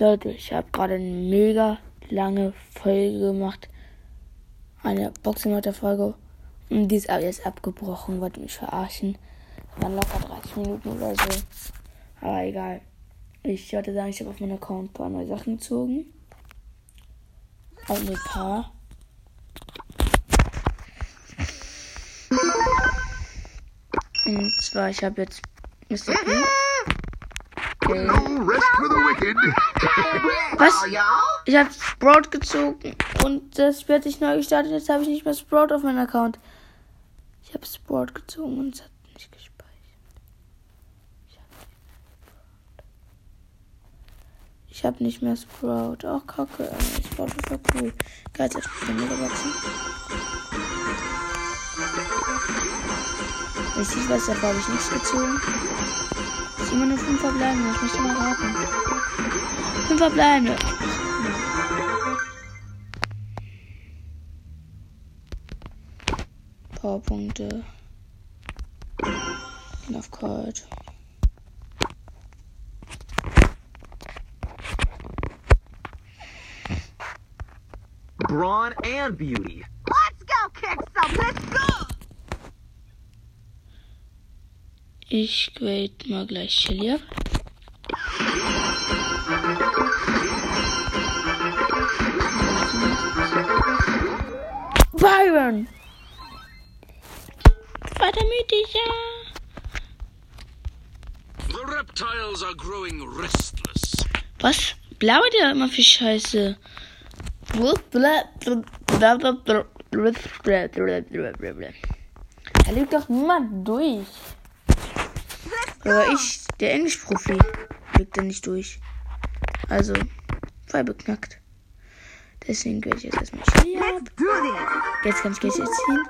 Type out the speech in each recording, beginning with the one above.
Leute, ich habe gerade eine mega lange Folge gemacht. Eine Boxing-Folge. Und die ist aber jetzt abgebrochen, wollte mich verarschen. Waren locker 30 Minuten oder so. Aber egal. Ich wollte sagen, ich habe auf meinem Account ein paar neue Sachen gezogen. Also ein paar. Und zwar, ich habe jetzt Mr. P. Okay. No rest for the wicked. Was? Ich habe Sprout gezogen und das wird sich neu gestartet. Jetzt habe ich nicht mehr Sprout auf meinem Account. Ich habe Sprout gezogen und es hat nicht gespeichert. Ich habe nicht mehr Sprout. Auch kacke. Sprout ist voll cool. Geil, jetzt für Megaboxen. Richtig, was dafür habe ich nichts gezogen. Ist immer nur fünf verbleibende. Ich möchte mal raten. Fünf verbleibende. Powerpunkte. Gehen auf Cold. Brawn and beauty. Let's go kick some. Let's go. Ich grade mal gleich Shelly ab. Byron! Mythischer! The reptiles are growing restless. Was? Blabbert ihr immer für Scheiße? Da liegt doch niemand durch. Aber ich, der Englischprofi, liegt da nicht durch. Also, voll beknackt. Deswegen gehe ich jetzt erstmal ab. This. Jetzt kann ich Geld jetzt ziehen.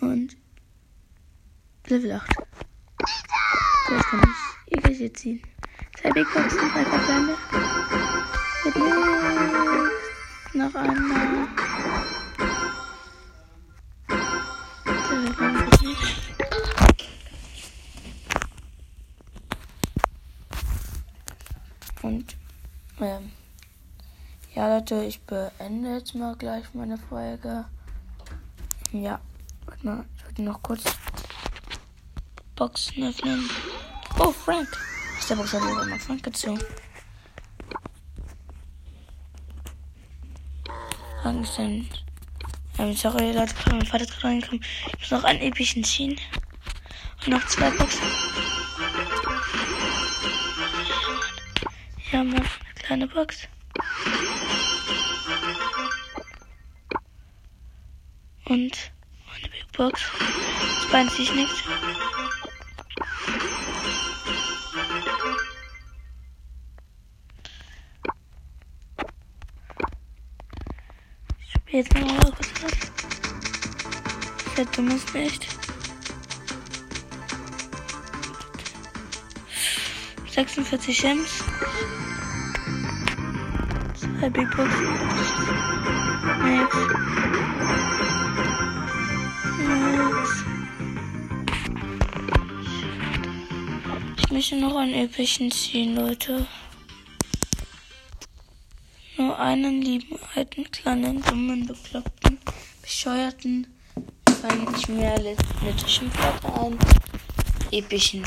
Und Level 8. So, jetzt kann ich ihr Geld jetzt ziehen. Zwei Big Boxen, drei Verbleibende. Mit nix. Noch einmal. Das wird nicht. Und ähm, ja, Leute, ich beende jetzt mal gleich meine Folge. Ja, warte mal, ich wollte noch kurz Boxen öffnen. Oh, Frank. Aus der Box ich auch mal Frank gezogen. Frank ein. Ähm, sorry, Leute, mein Vater ist gerade reingekommen. Ich muss noch einen epischen ziehen. Und noch zwei Boxen. Haben wir eine kleine Box. Und eine Big Box. Das Bein ziehe ich nichts. Ich jetzt mal was was. Der dumm ist nicht. Sechsundvierzig Gems. Zwei Big Boxen. Nix. Nix. Ich möchte noch einen epischen ziehen, Leute. Nur einen lieben, alten, kleinen, dummen, bekloppten, bescheuerten, fallen nicht mehr lithischen Platte ein. Epischen.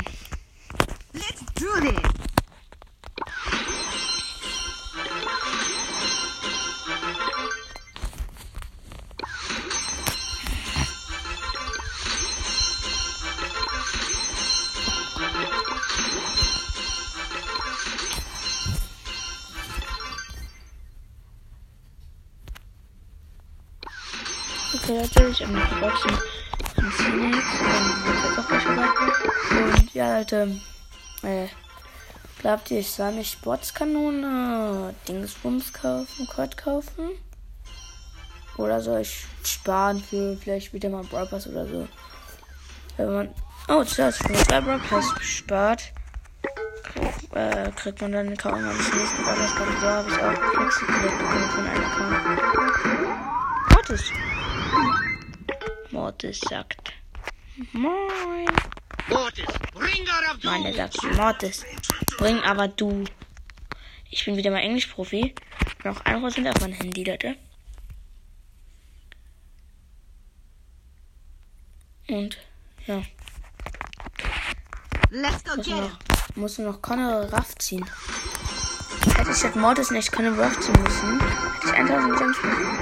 Let's do this. Leute, ich habe die Boxen von Phoenix und auch. Und ja, Leute, äh, glaubt ihr, ich soll mir Sportskanone, Dingsbums kaufen, Quad kaufen? Oder soll ich sparen für vielleicht wieder mal Brawl oder so? Wenn man, oh, zuerst, wenn man zwei Brawl Pass spart, äh, kriegt man dann kaum mal das nächste Brawl Pass. Habe ich auch Flexi-Collect bekommen von einem Account. Mortis. Mortis sagt. Moin. Mortis, bring her up Nein, er sagt Mortis. Bring aber du. Ich bin wieder mal Englisch-Profi. Noch 1% auf mein Handy, Leute. Und, ja. Let's go Muss get noch, muss noch Connor Raff ziehen. Hätte ich statt Mortis nicht Connor Raff ziehen müssen, hätte ich 1000 Gems bekommen.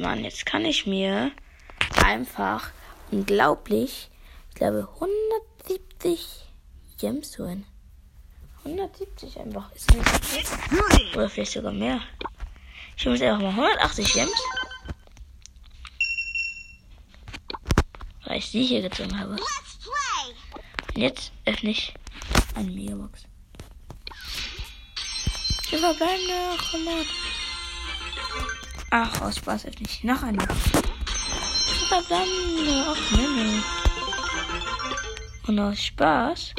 Mann, jetzt kann ich mir einfach unglaublich, ich glaube 170 Gems holen. 170 einfach. Ist nicht this. oder vielleicht sogar mehr. Ich muss einfach mal 180 Gems. Weil ich die hier gezogen habe. Und jetzt öffne ich eine Megabox. Wir verbleiben noch 100. Ach, aus Spaß öffne ich noch eine. Wir verbleiben nur auf Mini. Und aus Spaß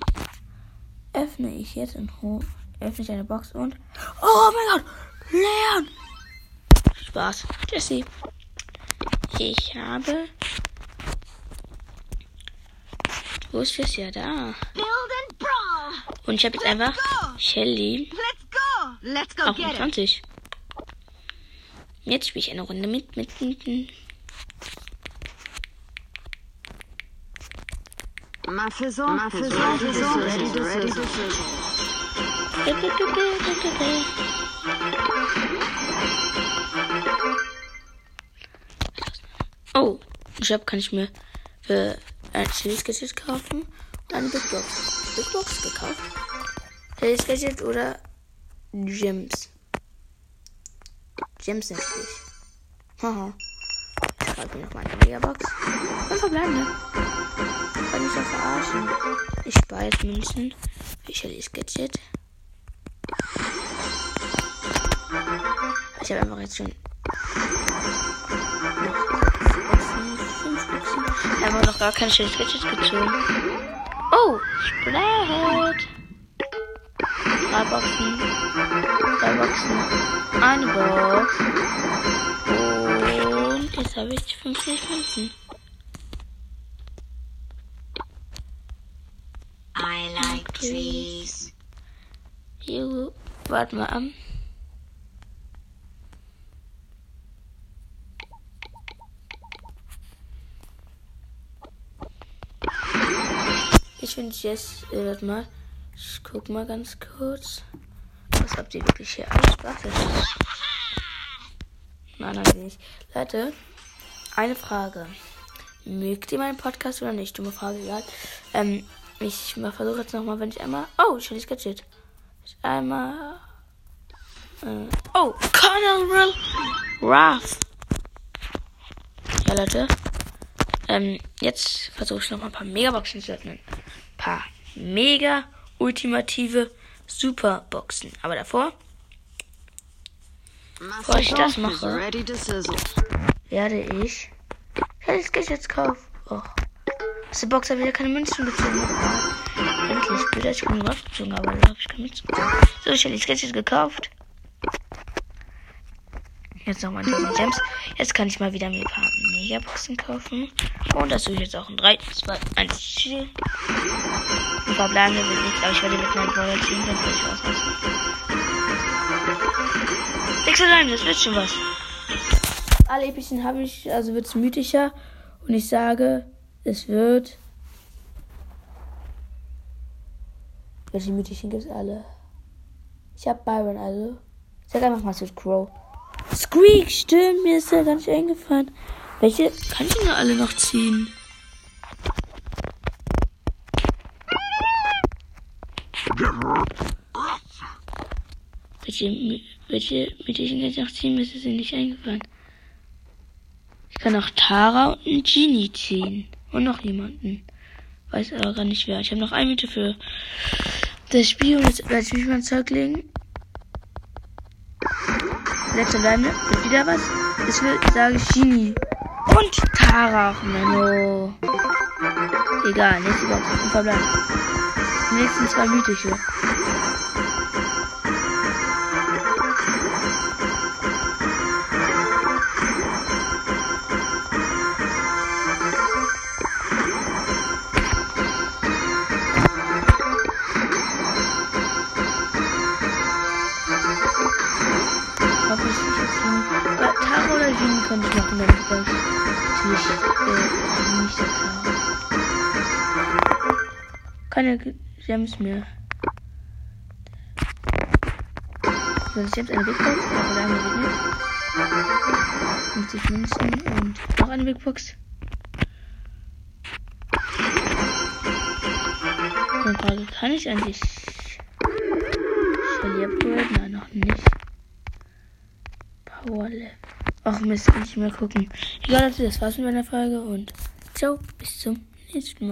öffne ich jetzt in Hof. Öffne ich eine Box und. Oh mein Gott! Leon! Spaß. Jesse. Ich habe. Wo ist das ja da? Und ich habe jetzt einfach Shelly Let's go. Let's go get him. 28. Jetzt spiele ich eine Runde mit, mit, mit, mit. Fizzle, my fizzle, ready to ready to. Oh, ich habe kann ich mir für ein Chili's Gadget kaufen und eine Big Box. Big Box gekauft. Chili's Gadget oder Gems. Gems natürlich. Haha. Ich kaufe mir noch mal eine Megabox. Und verbleibende. Kann ich doch verarschen. Ich jetzt Münzen Chili's Gadget. Ich habe einfach jetzt schon. Wir haben noch gar keine Chili's Gadget gezogen. Oh, Splat. Drei Boxen. Boxen. Eine Box. Und jetzt habe ich 50 Münzen. I like trees. Juhu. Warte mal an. Ich finde jetzt, äh, warte mal. Ich guck mal ganz kurz. Was habt ihr wirklich hier alles Waffe? Nein, nein, nicht. Leute, eine Frage. Mögt ihr meinen Podcast oder nicht? Dumme Frage, egal. Ähm, ich versuche jetzt nochmal, wenn ich einmal. Oh, Shelly's Gadget. Ich einmal. Äh, oh, Colonel Wrath. Ja, Leute. Ähm, jetzt versuche ich noch mal ein paar Megaboxen zu öffnen. Ein paar mega ultimative Superboxen. Aber davor Bevor ich das mache, werde ich. Welches Geld jetzt kaufen? Oh. Aus der Box habe ich ja keine Münzen gezogen. Endlich. Dass ich ohne Waffe gezogen habe. Da habe ich keine Münzen gezogen. So, ich habe die Sketches gekauft. Jetzt noch mal 1000 Gems. Jetzt kann ich mal wieder ein paar Megaboxen kaufen. Und das tue ich jetzt auch in 3, 2, 1, Ziel. Ein paar Blende will ich, aber ich werde mit meinem Brawler ziehen, dann will ich was lassen. Sechs allein, das wird schon was. Alle epischen habe ich, also wird es mythischer. Und ich sage, es wird. Welche mythischen gibt es alle? Ich habe Byron, also. Ich sag einfach mal zu Crow. Squeak, stimmt, mir ist ja gar nicht eingefallen. Welche kann ich denn alle noch ziehen? Welche, welche mythischen kann ich noch ziehen? Mir ist es nicht eingefallen. Ich kann auch Tara und einen Genie ziehen. Und noch jemanden. Weiß aber gar nicht wer. Ich habe noch eine Minute für das Spiel und jetzt werde ich mich mal Zeug legen. Letzte Leine. Wird wieder was? Ich will, sage Genie. Und Tara. Menno. Egal, nächste Box. Verbleiben. Die nächsten zwei mythische. Jean könnte ich machen, wenn ich natürlich äh, nicht klar. Keine Gems mehr. So, ist jetzt eine Big Box, aber eine geht nicht. 50 Münzen und noch eine Big Box. Eine Frage, kann ich eigentlich Shelly upgraden? Nein, noch nicht. Power Level. Ach Mist, kann ich mal gucken. Egal, das war's mit meiner Frage und ciao, bis zum nächsten Mal.